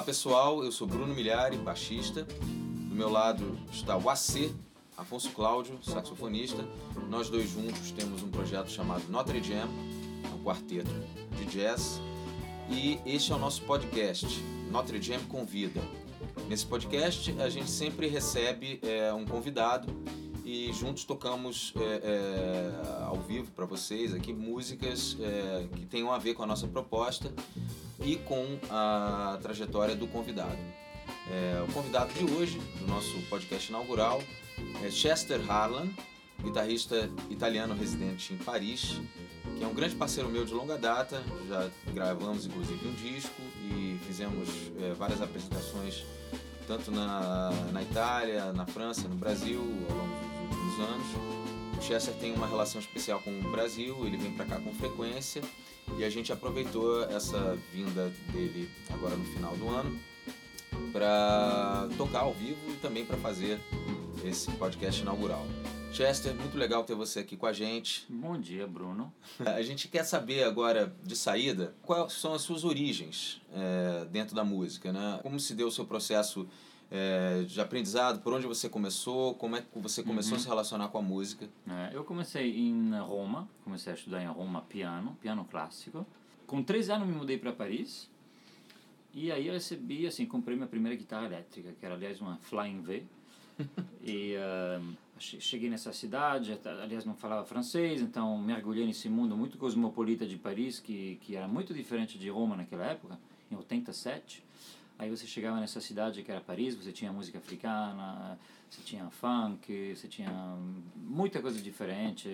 Olá pessoal, eu sou Bruno Milhari, baixista. Do meu lado está o AC, Afonso Cláudio, saxofonista. Nós dois juntos temos um projeto chamado Notre Jam, um quarteto de jazz. E este é o nosso podcast, Notre Jam Convida. Nesse podcast a gente sempre recebe é, um convidado e juntos tocamos é, é, ao vivo para vocês aqui músicas é, que tenham a ver com a nossa proposta e com a trajetória do convidado. É, o convidado de hoje, do nosso podcast inaugural, é Chester Harlan, guitarrista italiano residente em Paris, que é um grande parceiro meu de longa data. Já gravamos inclusive um disco e fizemos é, várias apresentações tanto na, na Itália, na França, no Brasil ao longo últimos anos. O Chester tem uma relação especial com o Brasil, ele vem para cá com frequência e a gente aproveitou essa vinda dele agora no final do ano para tocar ao vivo e também para fazer esse podcast inaugural. Chester, muito legal ter você aqui com a gente. Bom dia, Bruno. A gente quer saber agora, de saída, quais são as suas origens é, dentro da música, né? Como se deu o seu processo é, de aprendizado, por onde você começou, como é que você começou uhum. a se relacionar com a música? É, eu comecei em Roma, comecei a estudar em Roma piano, piano clássico. Com três anos me mudei para Paris e aí eu recebi, assim, comprei minha primeira guitarra elétrica, que era aliás uma Flying V. e uh, cheguei nessa cidade, aliás não falava francês, então mergulhei nesse mundo muito cosmopolita de Paris, que, que era muito diferente de Roma naquela época, em 87. Aí você chegava nessa cidade que era Paris, você tinha música africana, você tinha funk, você tinha muita coisa diferente.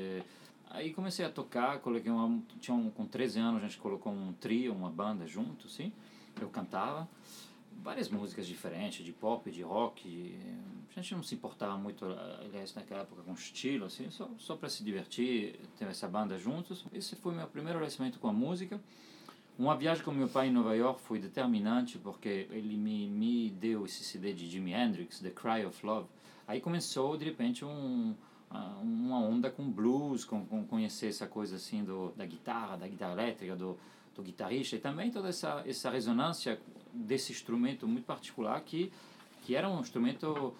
Aí comecei a tocar, coloquei uma, tinha um, com 13 anos a gente colocou um trio, uma banda junto, sim. Eu cantava várias músicas diferentes, de pop, de rock. A gente não se importava muito, aliás, naquela época com estilo, assim, só, só para se divertir, ter essa banda juntos. Esse foi meu primeiro relacionamento com a música. Uma viagem com meu pai em Nova York foi determinante porque ele me, me deu esse CD de Jimi Hendrix, The Cry of Love. Aí começou, de repente, um, uma onda com blues, com, com conhecer essa coisa assim do, da guitarra, da guitarra elétrica, do, do guitarrista e também toda essa, essa ressonância desse instrumento muito particular que que era um instrumento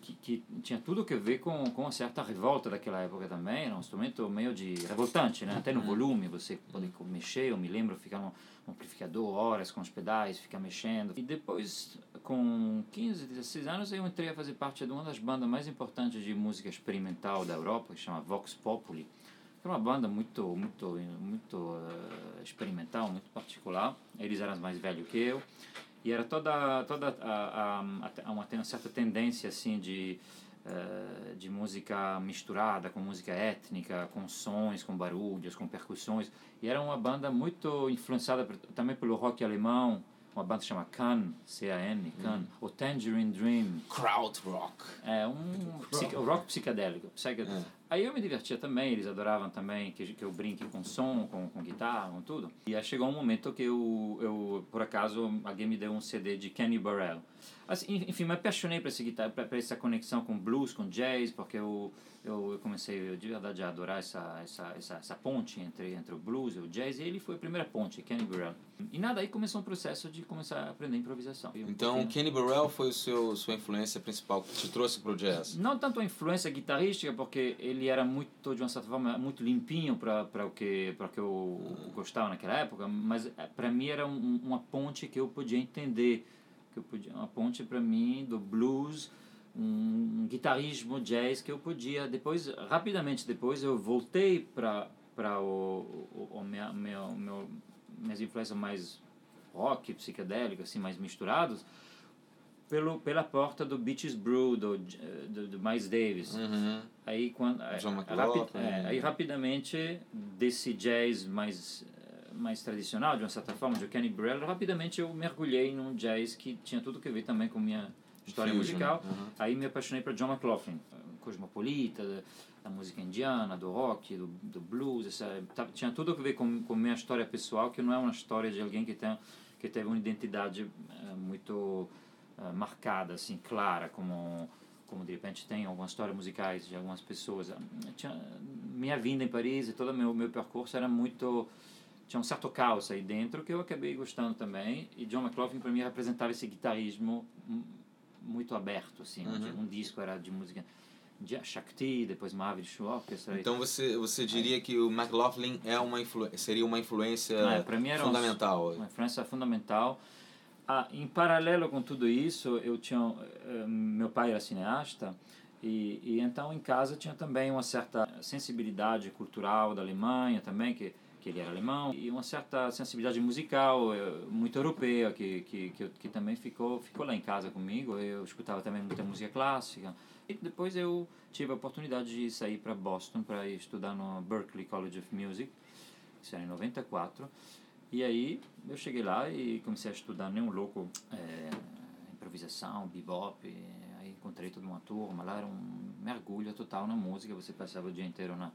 que, que tinha tudo a ver com, com uma certa revolta daquela época também, era um instrumento meio de revoltante, né? até no uhum. volume você pode mexer, eu me lembro ficar no amplificador horas com os pedais, ficar mexendo. E depois, com 15, 16 anos, eu entrei a fazer parte de uma das bandas mais importantes de música experimental da Europa, que chama Vox Populi, que é uma banda muito, muito, muito uh, experimental, muito particular. Eles eram mais velhos que eu e era toda toda a, a, uma, uma certa tendência assim de uh, de música misturada com música étnica com sons com barulhos com percussões e era uma banda muito influenciada também pelo rock alemão uma banda chama Can, C-A-N, Can, hum. o Tangerine Dream. Crowd rock. É, um rock psicadélico. psicadélico. É. Aí eu me divertia também, eles adoravam também que, que eu brinque com som, com, com guitarra, com tudo. E aí chegou um momento que eu, eu, por acaso, alguém me deu um CD de Kenny Burrell. Assim, enfim, me apaixonei por essa guitarra, para essa conexão com blues, com jazz, porque eu, eu, eu comecei de verdade a adorar essa, essa, essa, essa ponte entre, entre o blues e o jazz, e ele foi a primeira ponte, Kenny Burrell. E nada, aí começou um processo de começar a aprender improvisação. Então, Kenny Burrell foi o seu, sua influência principal que te trouxe para o jazz? Não tanto a influência guitarrística, porque ele ele era muito de uma certa forma muito limpinho para o que para que eu gostava naquela época mas é, para mim era um, uma ponte que eu podia entender que eu podia uma ponte para mim do blues um, um guitarrismo jazz que eu podia depois rapidamente depois eu voltei para para o, o, o meu, meu, meu minhas influências mais rock psicodélico assim mais misturados pelo, pela porta do Beaches Brew, do, do, do Miles Davis. Uhum. Aí, quando, John rapi, é, aí rapidamente, desse jazz mais, mais tradicional, de uma certa forma, de Kenny Burrell, rapidamente eu mergulhei num jazz que tinha tudo a ver também com minha história Fusion. musical. Uhum. Aí me apaixonei por John McLaughlin, cosmopolita, da música indiana, do rock, do, do blues, essa, tá, tinha tudo a ver com, com minha história pessoal, que não é uma história de alguém que, tem, que teve uma identidade é, muito uh, marcada, assim, clara, como como de repente tem algumas histórias musicais de algumas pessoas. Tinha, minha vinda em Paris e todo o meu, meu percurso era muito tinha um certo caos aí dentro que eu acabei gostando também. E John McLaughlin para mim representava esse guitarrismo muito aberto, assim. Uhum. Um disco era de música de Shakti, depois Marvin Orchestra. Então você você diria que o McLaughlin é uma influ, seria uma influência para mim era fundamental. uma influência fundamental. Ah, em paralelo com tudo isso, eu tinha uh, meu pai era cineasta e, e então em casa tinha também uma certa sensibilidade cultural da Alemanha também que que ele era alemão e uma certa sensibilidade musical eh, muito europeia que que, que, que também ficou ficou lá em casa comigo. Eu escutava também muita música clássica. E depois eu tive a oportunidade de sair para Boston para estudar no Berklee College of Music isso era em 94 e aí eu cheguei lá e comecei a estudar nem um louco é, improvisação bebop aí encontrei toda uma turma lá era um mergulho total na música você passava o dia inteiro na,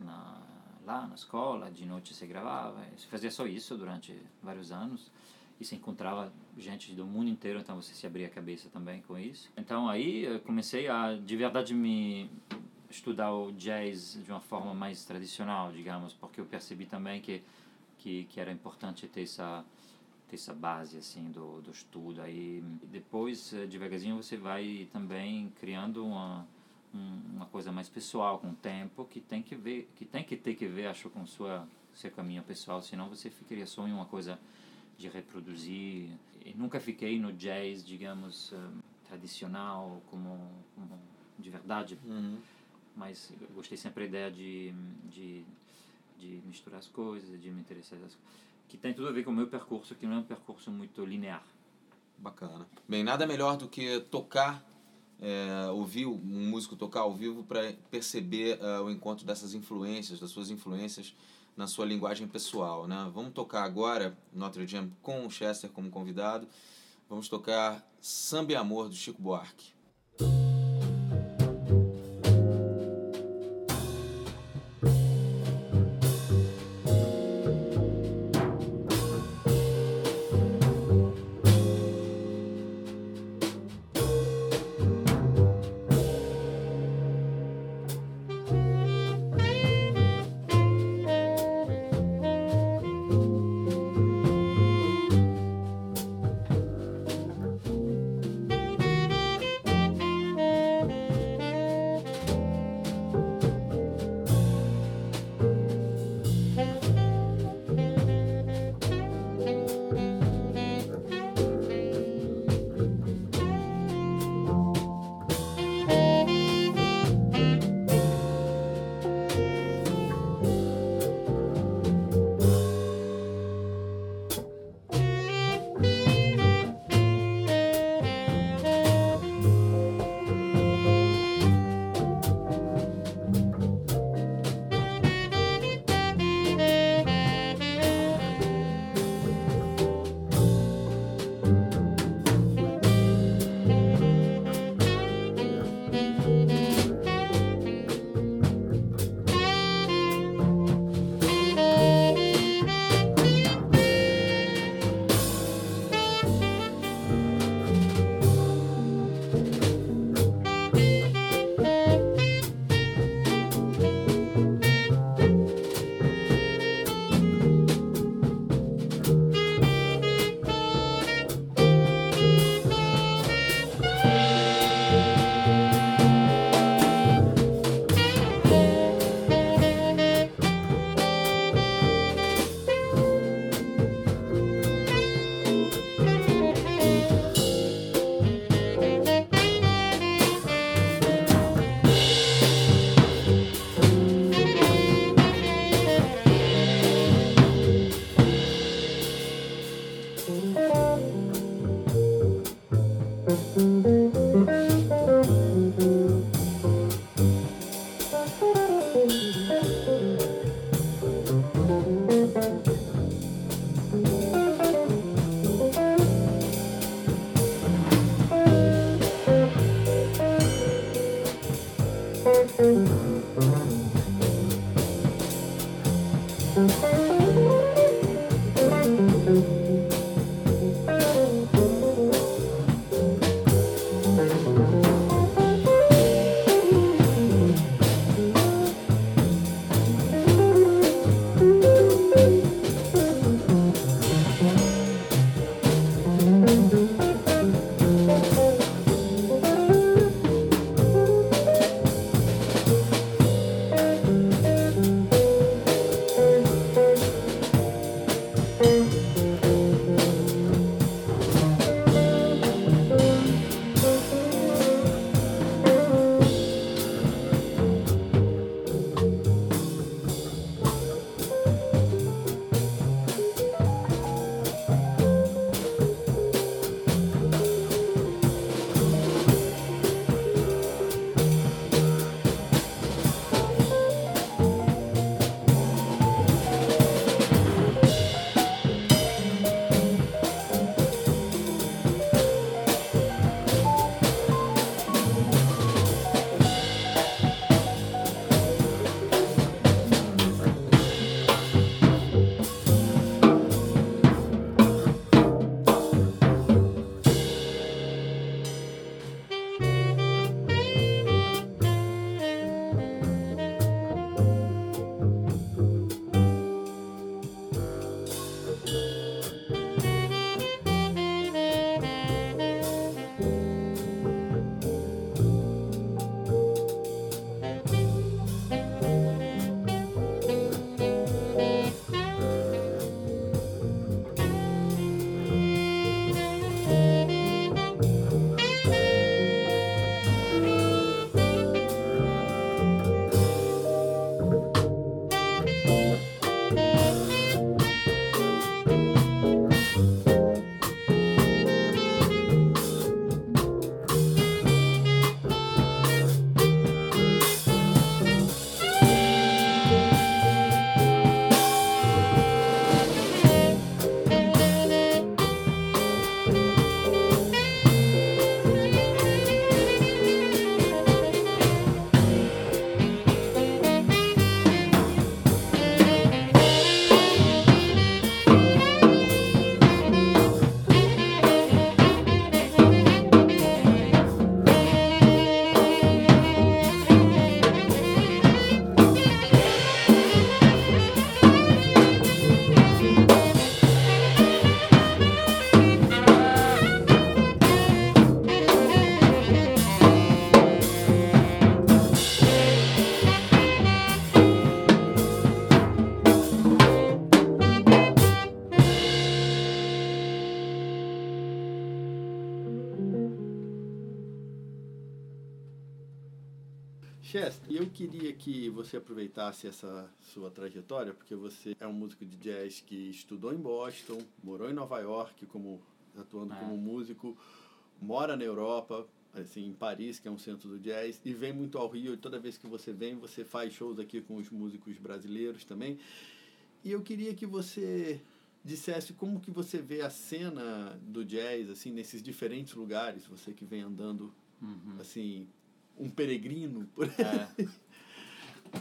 na lá na escola de noite você gravava você fazia só isso durante vários anos e se encontrava gente do mundo inteiro, então você se abria a cabeça também com isso. Então aí eu comecei a de verdade me estudar o jazz de uma forma mais tradicional, digamos, porque eu percebi também que que, que era importante ter essa ter essa base assim do, do estudo aí depois eh, devagarzinho você vai também criando uma uma coisa mais pessoal com o tempo que tem que ver que tem que ter que ver acho com sua seu caminho pessoal senão você ficaria só em uma coisa de reproduzir. E nunca fiquei no jazz, digamos, um, tradicional, como, como, de verdade, uhum. mas gostei sempre da ideia de, de, de misturar as coisas, de me interessar das que tem tudo a ver com o meu percurso, que não é um percurso muito linear. Bacana. Bem, nada melhor do que tocar, é, ouvir um músico tocar ao vivo para perceber uh, o encontro dessas influências, das suas influências na sua linguagem pessoal. Né? Vamos tocar agora Notre Dame com o Chester como convidado. Vamos tocar Samba e Amor do Chico Buarque. Queria que você aproveitasse essa sua trajetória, porque você é um músico de jazz que estudou em Boston, morou em Nova York como atuando é. como músico, mora na Europa, assim, em Paris, que é um centro do jazz, e vem muito ao Rio, e toda vez que você vem, você faz shows aqui com os músicos brasileiros também. E eu queria que você dissesse como que você vê a cena do jazz, assim, nesses diferentes lugares, você que vem andando, uhum. assim, um peregrino por é.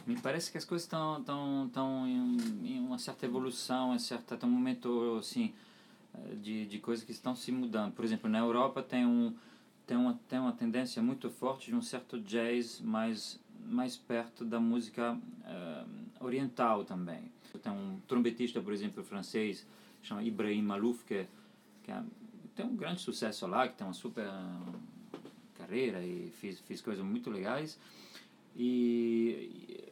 Me parece que as coisas estão tão, tão em, em uma certa evolução, em certa, tem um momento, assim, de, de coisas que estão se mudando. Por exemplo, na Europa tem um tem uma, tem uma tendência muito forte de um certo jazz mais, mais perto da música uh, oriental também. Tem um trompetista, por exemplo, francês, chama Ibrahim Malouf, que, que é, tem um grande sucesso lá, que tem uma super carreira e fez, fez coisas muito legais. E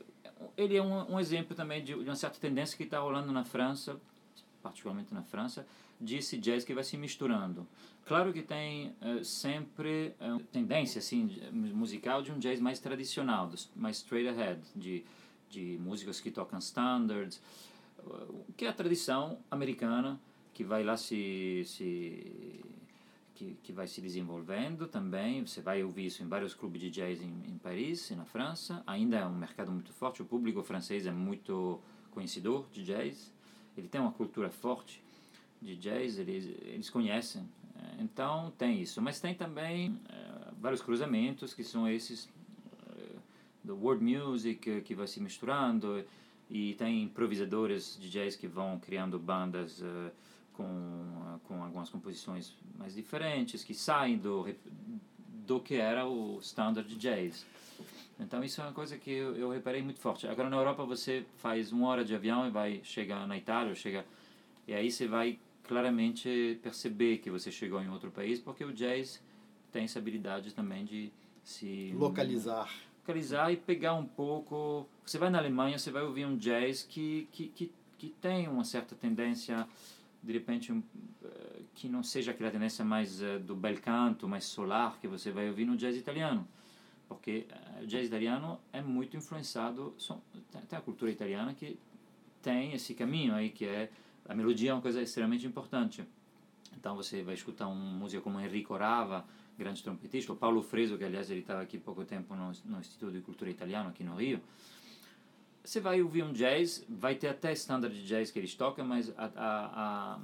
ele é um, um exemplo também de, de uma certa tendência que está rolando na França, particularmente na França, de esse jazz que vai se misturando. Claro que tem uh, sempre uh, tendência assim musical de um jazz mais tradicional, mais straight ahead, de de músicos que tocam standards, uh, que é a tradição americana que vai lá se se que, que vai se desenvolvendo também. Você vai ouvir isso em vários clubes de jazz em, em Paris e na França. Ainda é um mercado muito forte. O público francês é muito conhecedor de jazz. Ele tem uma cultura forte de jazz. Eles eles conhecem então tem isso, mas tem também é, vários cruzamentos que são esses é, do world music que vai se misturando e tem improvisadores de jazz que vão criando bandas com algumas composições mais diferentes que saem do do que era o standard jazz. Então isso é uma coisa que eu, eu reparei muito forte. Agora na Europa você faz uma hora de avião e vai chegar na Itália, chega e aí você vai claramente perceber que você chegou em outro país, porque o jazz tem essa habilidade também de se localizar. Localizar e pegar um pouco. Você vai na Alemanha, você vai ouvir um jazz que, que, que, que tem uma certa tendência, de repente, um, que não seja aquela tendência mais uh, do bel canto, mais solar, que você vai ouvir no jazz italiano. Porque uh, o jazz italiano é muito influenciado, tem a cultura italiana que tem esse caminho aí que é a melodia é uma coisa extremamente importante. Então você vai escutar um músico como Enrico Rava, grande trompetista, o Paulo Freso, que aliás ele estava aqui há pouco tempo no, no Instituto de Cultura Italiano aqui no Rio. Você vai ouvir um jazz, vai ter até standard de jazz que eles tocam, mas a, a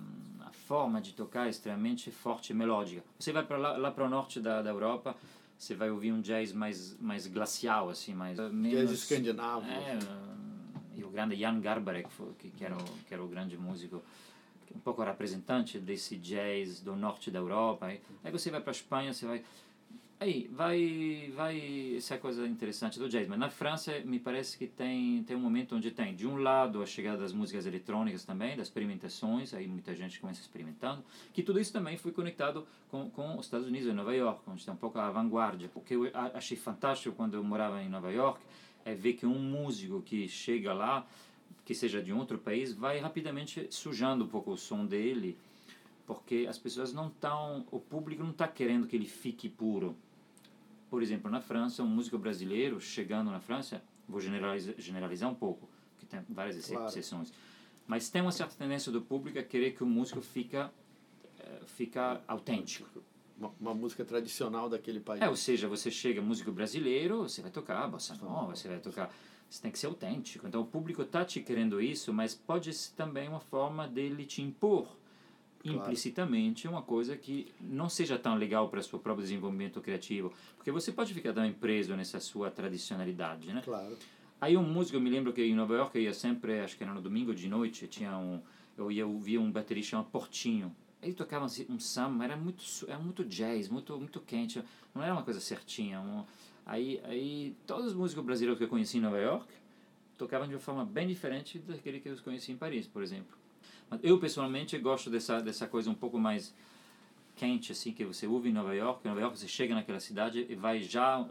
forma de tocar é extremamente forte e melódica. Você vai para lá, lá para o norte da, da Europa, você vai ouvir um jazz mais mais glacial assim, mais menos, jazz escandinavo. É, e o grande Jan Garbarek, que, que, era o, que era o grande músico, um pouco representante desse jazz do norte da Europa. Aí, aí você vai para a Espanha, você vai. Aí, vai, vai. Essa é a coisa interessante do jazz. Mas na França, me parece que tem, tem um momento onde tem, de um lado, a chegada das músicas eletrônicas também, das experimentações, aí muita gente começa experimentando, que tudo isso também foi conectado com, com os Estados Unidos e Nova York, onde está um pouco a vanguarda. O que eu achei fantástico quando eu morava em Nova York é ver que um músico que chega lá, que seja de outro país, vai rapidamente sujando um pouco o som dele, porque as pessoas não estão, o público não está querendo que ele fique puro. Por exemplo, na França, um músico brasileiro chegando na França, vou generalizar, generalizar um pouco, que tem várias claro. exceções, mas tem uma certa tendência do público a querer que o músico fica, eh, fica autêntico uma, uma, música tradicional daquele país. É, ou seja, você chega músico brasileiro, você vai tocar bossa nova, você vai tocar, você tem que ser autêntico. Então o público está te querendo isso, mas pode ser também uma forma dele te impor claro. implicitamente uma coisa que não seja tão legal para o seu próprio desenvolvimento criativo, porque você pode ficar também preso nessa sua tradicionalidade, né? Claro. Aí um músico, eu me lembro que em Nova York eu ia sempre, acho que era no domingo de noite, tinha um, eu ia ouvir um baterista chamado Portinho, ele tocava um samba, era muito, era muito jazz, muito, muito quente, não era uma coisa certinha. Um, aí, aí todos os músicos brasileiros que eu conheci em Nova York tocavam de uma forma bem diferente daquele que eu conheci em Paris, por exemplo. Eu pessoalmente gosto dessa dessa coisa um pouco mais quente assim que você ouve em Nova York. Em Nova York você chega naquela cidade e vai já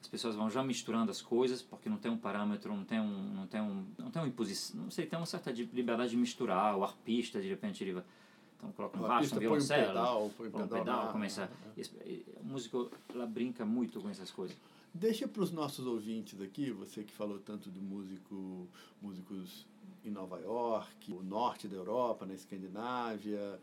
as pessoas vão já misturando as coisas porque não tem um parâmetro, não tem um não tem um não tem uma imposição, não sei, tem uma certa liberdade de misturar. O arpista de repente ele vai então coloca um baixo, um violoncelo, põe um pedal, põe um pedal, pedal começa... O músico ela brinca muito com essas coisas. Deixa para os nossos ouvintes aqui, você que falou tanto de músico, músicos em Nova York, o norte da Europa, na Escandinávia,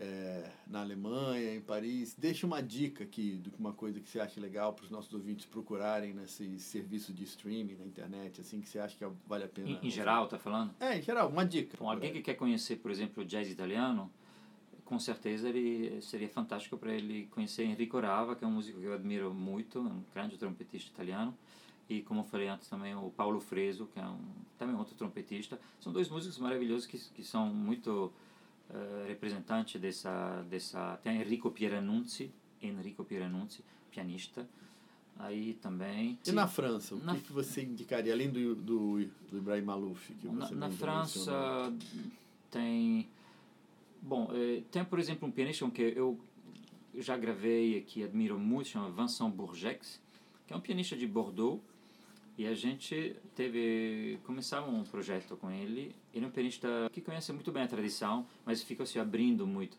é, na Alemanha, em Paris. Deixa uma dica aqui de uma coisa que você acha legal para os nossos ouvintes procurarem nesse serviço de streaming na internet, assim, que você acha que vale a pena. Em, em geral, tá falando? É, em geral, uma dica. Bom, alguém que quer conhecer, por exemplo, o jazz italiano, com certeza ele seria fantástico para ele conhecer Enrico Rava, que é um músico que eu admiro muito, um grande trompetista italiano. E como eu falei antes também, o Paulo Freso, que é um, também outro trompetista. São dois músicos maravilhosos que, que são muito uh, representantes dessa, dessa... Tem Enrico Pieranunzi, Enrico Pieranunzi, pianista. Aí também... E na França, o na, que, que você indicaria, além do, do, do Ibrahim Malouf? Que você na, na França tem... Bom, eh, tem por exemplo um pianista que eu já gravei aqui, admiro muito, chama Vincent Bourgex, que é um pianista de Bordeaux, e a gente teve começamos um projeto com ele. Ele é um pianista que conhece muito bem a tradição, mas fica se abrindo muito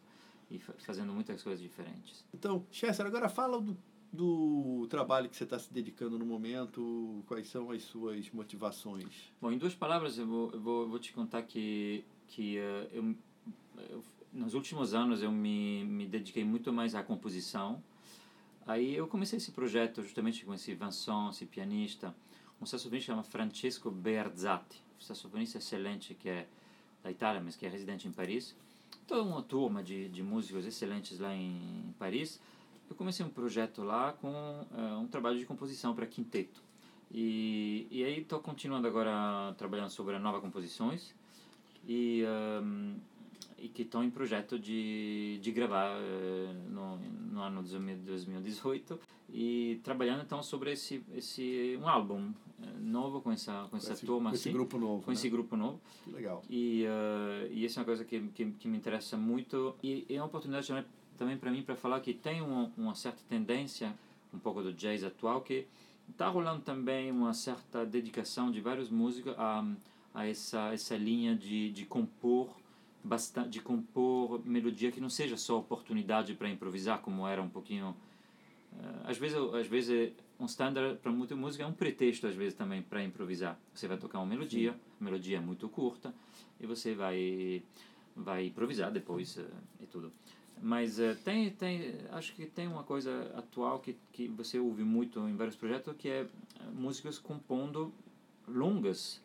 e fazendo muitas coisas diferentes. Então, Chester, agora fala do, do trabalho que você está se dedicando no momento, quais são as suas motivações? Bom, em duas palavras, eu vou, eu vou, eu vou te contar que, que uh, eu, eu, nos últimos anos eu me, me dediquei muito mais à composição. Aí eu comecei esse projeto justamente com esse Vincent, esse pianista, um saxofonista chama Francesco Berzatti, um saxofonista excelente que é da Itália, mas que é residente em Paris. Toda uma turma de, de músicos excelentes lá em Paris. Eu comecei um projeto lá com uh, um trabalho de composição para quinteto. E, e aí estou continuando agora trabalhando sobre novas composições e, um, e que estão em projeto de, de gravar uh, no, no ano 2018 e trabalhando então sobre esse esse um álbum eh, novo com essa com essa esse, turma com assim, esse grupo novo com né? esse grupo novo que legal e uh, e essa é uma coisa que, que, que me interessa muito e é uma oportunidade também, também para mim para falar que tem uma, uma certa tendência um pouco do jazz atual que está rolando também uma certa dedicação de vários músicos a a essa essa linha de de compor bastante de compor melodia que não seja só oportunidade para improvisar como era um pouquinho às vezes às vezes um standard para muita música é um pretexto às vezes também para improvisar. Você vai tocar uma melodia Sim. a melodia é muito curta e você vai vai improvisar depois uh, e tudo. Mas uh, tem tem acho que tem uma coisa atual que que você ouve muito em vários projetos que é músicas compondo longas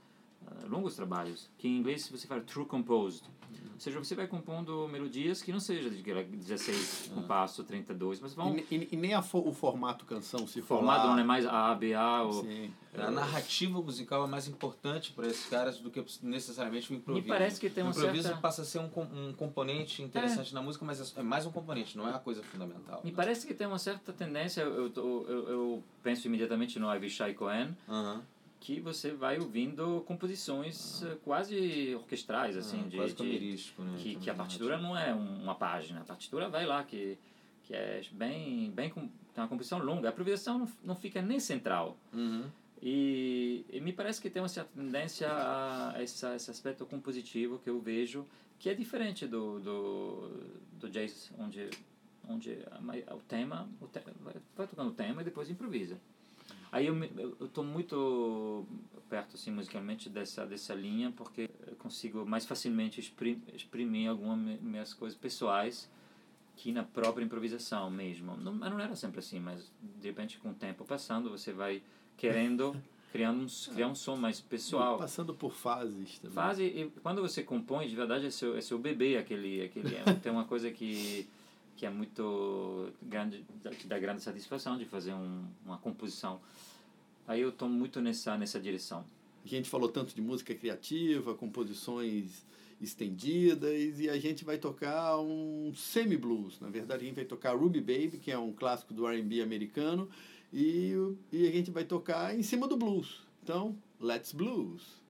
longos trabalhos que em inglês você fala true composed ou seja, você vai compondo melodias que não seja de 16 compassos, 32, mas vão... E, e, e nem fo, o formato canção, se O formato não é mais A, B, A... Ou, Sim. A narrativa musical é mais importante para esses caras do que necessariamente o improviso. Me parece que tem uma O improviso certa... passa a ser um, um componente interessante é. na música, mas é mais um componente, não é a coisa fundamental. Me né? parece que tem uma certa tendência, eu, eu, eu, eu penso imediatamente no Avishai Cohen, uh -huh que você vai ouvindo composições ah. quase orquestrais assim ah, de, quase de né? que, que a partitura não é uma página a partitura vai lá que que é bem bem tem uma composição longa a improvisação não, não fica nem central uhum. e, e, me parece que tem uma certa tendência a essa, esse aspecto compositivo que eu vejo que é diferente do do, do jazz onde onde o tema o te, vai tocando o tema e depois improvisa Aí eu eu estou muito perto assim musicalmente dessa dessa linha porque eu consigo mais facilmente exprimir, exprimir algumas minhas coisas pessoais que na própria improvisação mesmo. Não, não era sempre assim, mas de repente com o tempo passando você vai querendo criando um, criar um som mais pessoal. Passando por fases também. Fase, e quando você compõe, de verdade é seu, é seu bebê aquele, aquele tem uma coisa que que é muito grande, que dá grande satisfação de fazer um, uma composição. Aí eu estou muito nessa nessa direção. A gente falou tanto de música criativa, composições estendidas e a gente vai tocar um semi-blues. Na verdade, a gente vai tocar Ruby Baby, que é um clássico do R&B americano, e, e a gente vai tocar em cima do blues. Então, let's blues.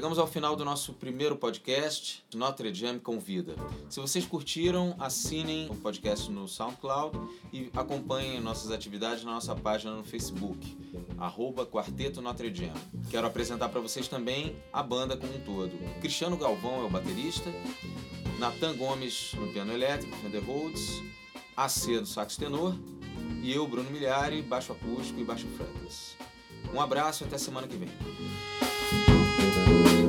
Chegamos ao final do nosso primeiro podcast, Notre Dame Convida. Se vocês curtiram, assinem o podcast no SoundCloud e acompanhem nossas atividades na nossa página no Facebook, arroba Quarteto Notre Dame. Quero apresentar para vocês também a banda como um todo. Cristiano Galvão é o baterista, Natan Gomes no piano elétrico, Fender Rhodes, AC do sax tenor e eu, Bruno Milhari, baixo acústico e baixo fretless. Um abraço e até semana que vem. thank you